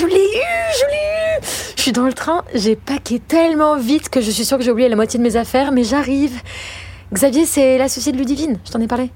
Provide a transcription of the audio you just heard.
je l'ai eu, je l'ai eu. Je suis dans le train, j'ai paqué tellement vite que je suis sûre que j'ai oublié la moitié de mes affaires, mais j'arrive. Xavier, c'est l'associé de Ludivine, je t'en ai parlé.